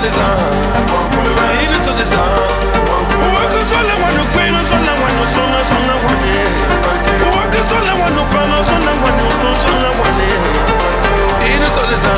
Design. Into design sola, sola wane. Waka sola wano, pana sola wano, sola wane. Ine sola sa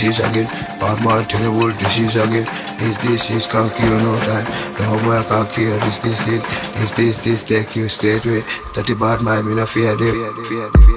this is again. Bad man terrible disease again. This this is can't cure no time. No boy, can cure this this this. This this this take you straight away. Dirty bad mind me no fear them. Fear them.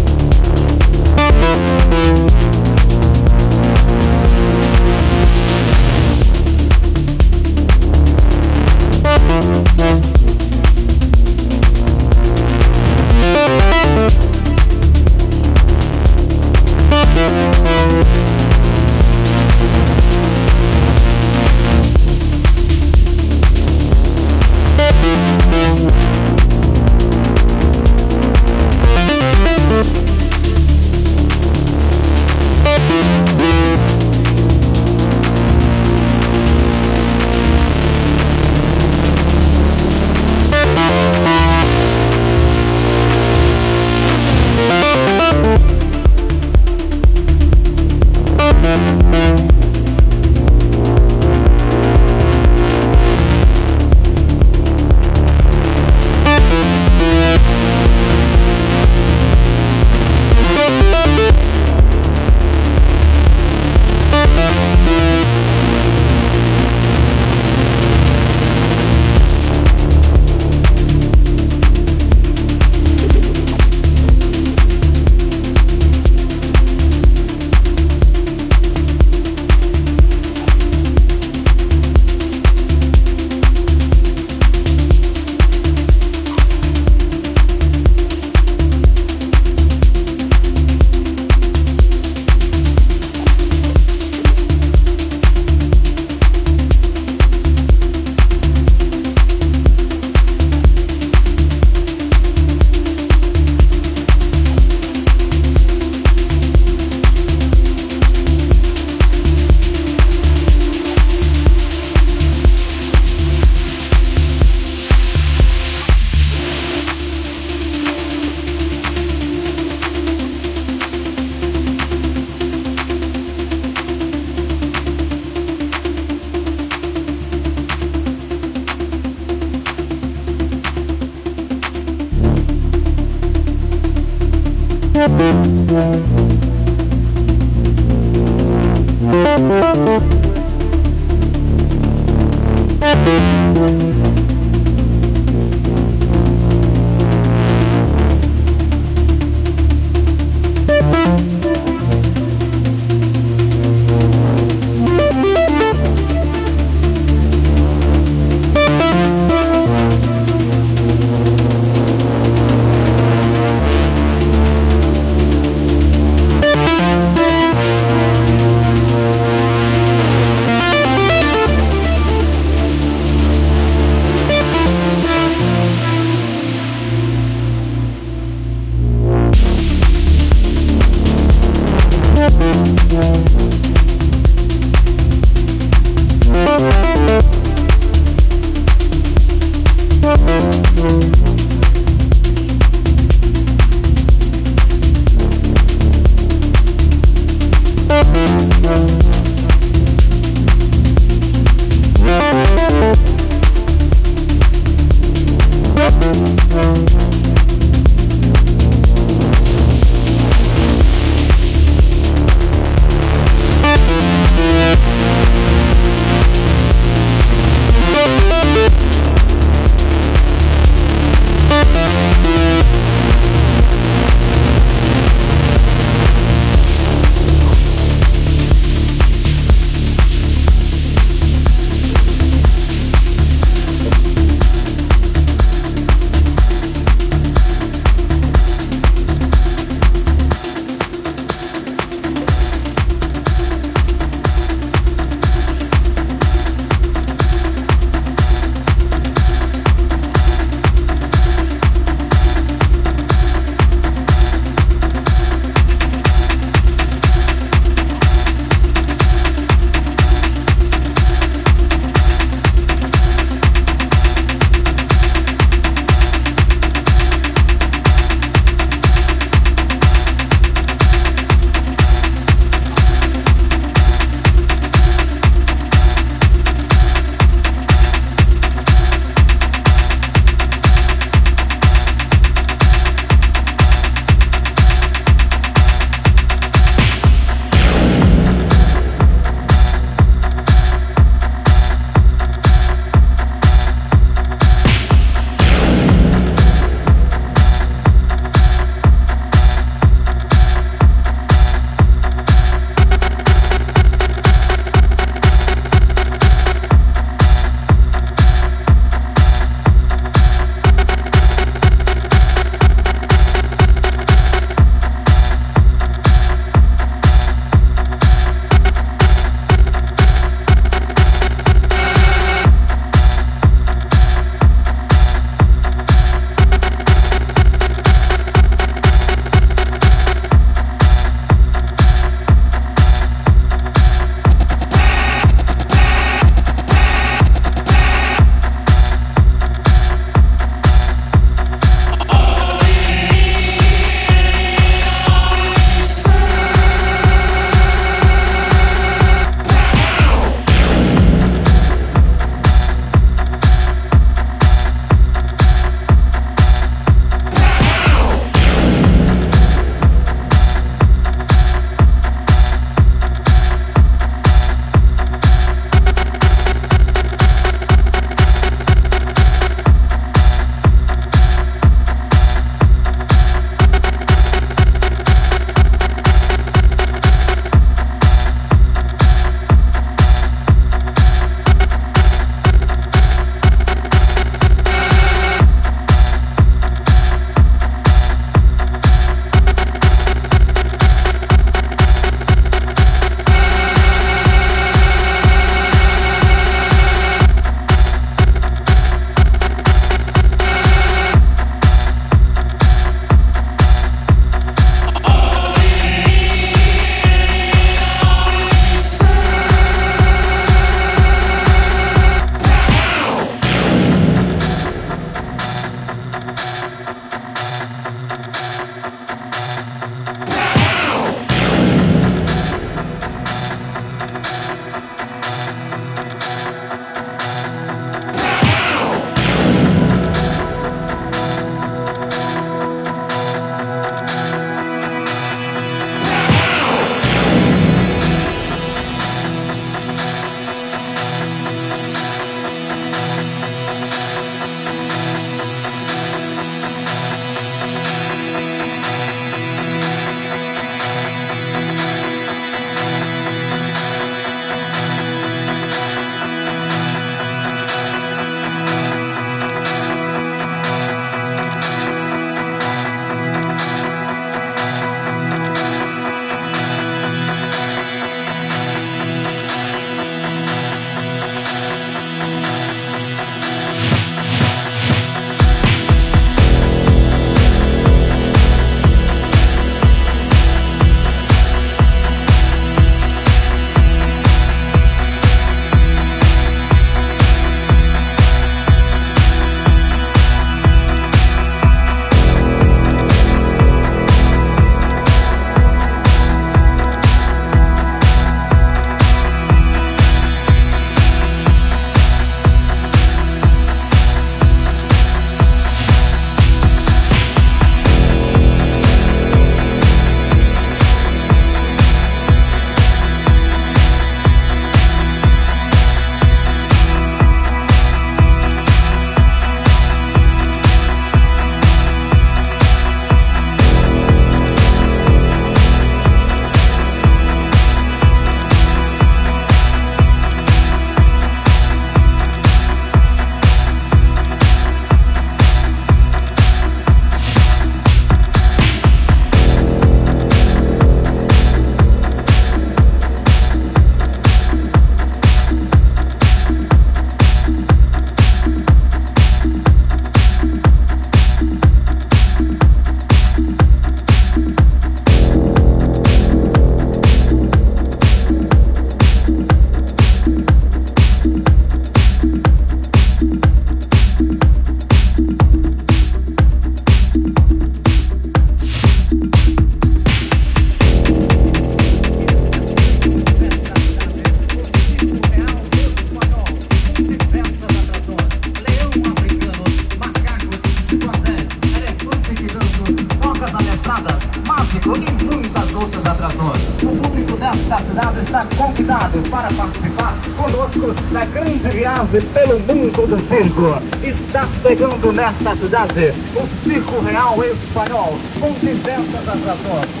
Nesta cidade o Circo Real Espanhol, com diversas atrações.